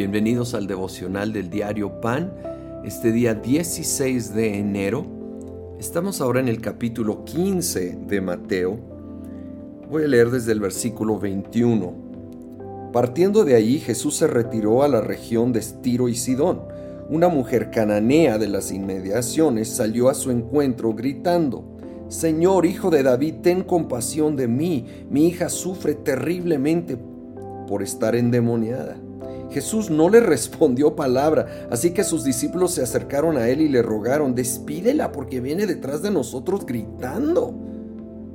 Bienvenidos al devocional del diario Pan, este día 16 de enero. Estamos ahora en el capítulo 15 de Mateo. Voy a leer desde el versículo 21. Partiendo de allí, Jesús se retiró a la región de Tiro y Sidón. Una mujer cananea de las inmediaciones salió a su encuentro gritando, Señor, hijo de David, ten compasión de mí. Mi hija sufre terriblemente por estar endemoniada. Jesús no le respondió palabra, así que sus discípulos se acercaron a él y le rogaron, despídela porque viene detrás de nosotros gritando.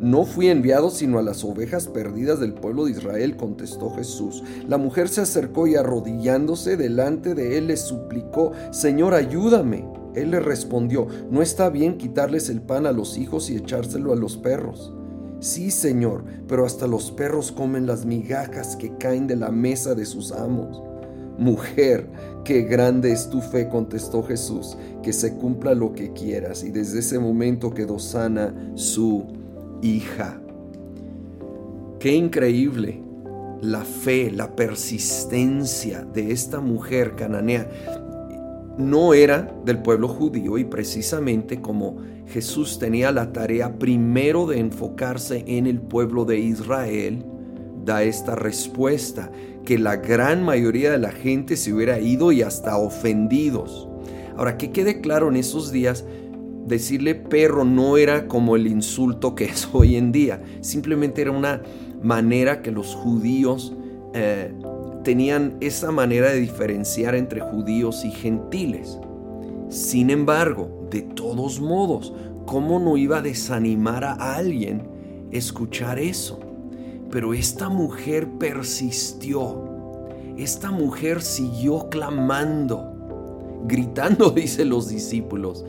No fui enviado sino a las ovejas perdidas del pueblo de Israel, contestó Jesús. La mujer se acercó y arrodillándose delante de él le suplicó, Señor, ayúdame. Él le respondió, no está bien quitarles el pan a los hijos y echárselo a los perros. Sí, Señor, pero hasta los perros comen las migajas que caen de la mesa de sus amos. Mujer, qué grande es tu fe, contestó Jesús, que se cumpla lo que quieras. Y desde ese momento quedó sana su hija. Qué increíble la fe, la persistencia de esta mujer cananea. No era del pueblo judío y precisamente como Jesús tenía la tarea primero de enfocarse en el pueblo de Israel, da esta respuesta, que la gran mayoría de la gente se hubiera ido y hasta ofendidos. Ahora, que quede claro en esos días, decirle perro no era como el insulto que es hoy en día, simplemente era una manera que los judíos eh, tenían esa manera de diferenciar entre judíos y gentiles. Sin embargo, de todos modos, ¿cómo no iba a desanimar a alguien escuchar eso? Pero esta mujer persistió. Esta mujer siguió clamando, gritando, dice los discípulos.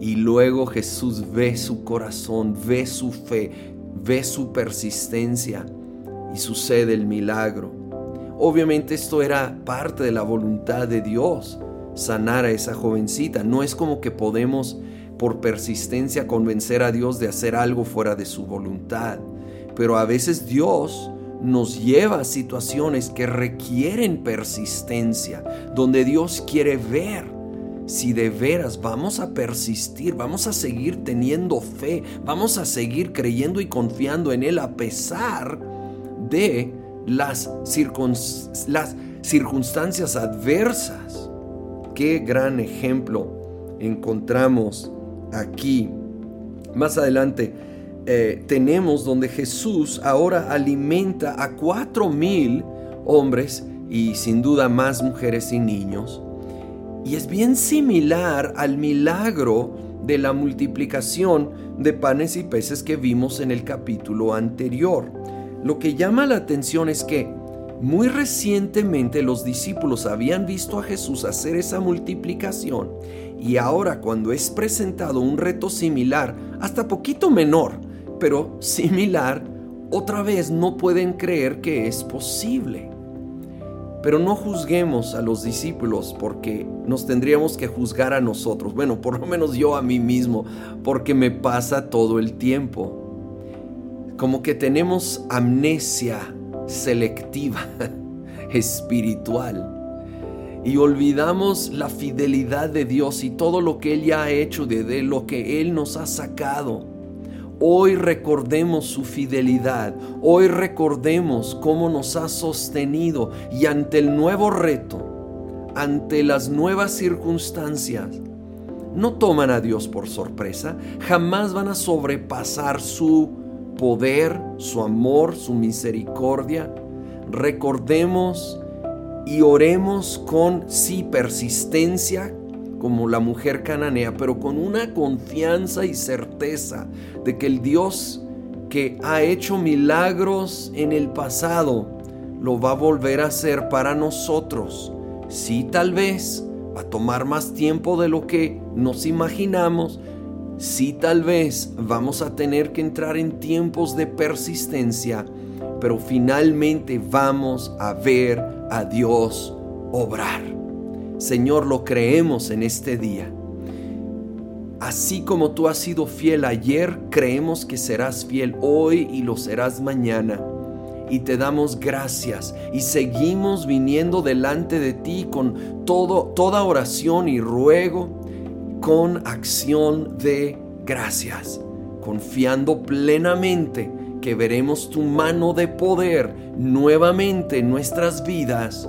Y luego Jesús ve su corazón, ve su fe, ve su persistencia y sucede el milagro. Obviamente esto era parte de la voluntad de Dios, sanar a esa jovencita. No es como que podemos por persistencia convencer a Dios de hacer algo fuera de su voluntad. Pero a veces Dios nos lleva a situaciones que requieren persistencia, donde Dios quiere ver si de veras vamos a persistir, vamos a seguir teniendo fe, vamos a seguir creyendo y confiando en Él a pesar de las, las circunstancias adversas. Qué gran ejemplo encontramos aquí. Más adelante, eh, tenemos donde Jesús ahora alimenta a cuatro mil hombres y sin duda más mujeres y niños. Y es bien similar al milagro de la multiplicación de panes y peces que vimos en el capítulo anterior. Lo que llama la atención es que muy recientemente los discípulos habían visto a Jesús hacer esa multiplicación y ahora cuando es presentado un reto similar, hasta poquito menor, pero similar, otra vez no pueden creer que es posible. Pero no juzguemos a los discípulos porque nos tendríamos que juzgar a nosotros. Bueno, por lo menos yo a mí mismo, porque me pasa todo el tiempo. Como que tenemos amnesia selectiva, espiritual. Y olvidamos la fidelidad de Dios y todo lo que Él ya ha hecho, de lo que Él nos ha sacado. Hoy recordemos su fidelidad, hoy recordemos cómo nos ha sostenido y ante el nuevo reto, ante las nuevas circunstancias, no toman a Dios por sorpresa, jamás van a sobrepasar su poder, su amor, su misericordia. Recordemos y oremos con sí persistencia, como la mujer cananea, pero con una confianza y certeza de que el Dios que ha hecho milagros en el pasado lo va a volver a hacer para nosotros. Sí, tal vez va a tomar más tiempo de lo que nos imaginamos. Sí, tal vez vamos a tener que entrar en tiempos de persistencia, pero finalmente vamos a ver a Dios obrar. Señor, lo creemos en este día. Así como tú has sido fiel ayer, creemos que serás fiel hoy y lo serás mañana. y te damos gracias y seguimos viniendo delante de ti con todo, toda oración y ruego, con acción de gracias, confiando plenamente que veremos tu mano de poder nuevamente en nuestras vidas,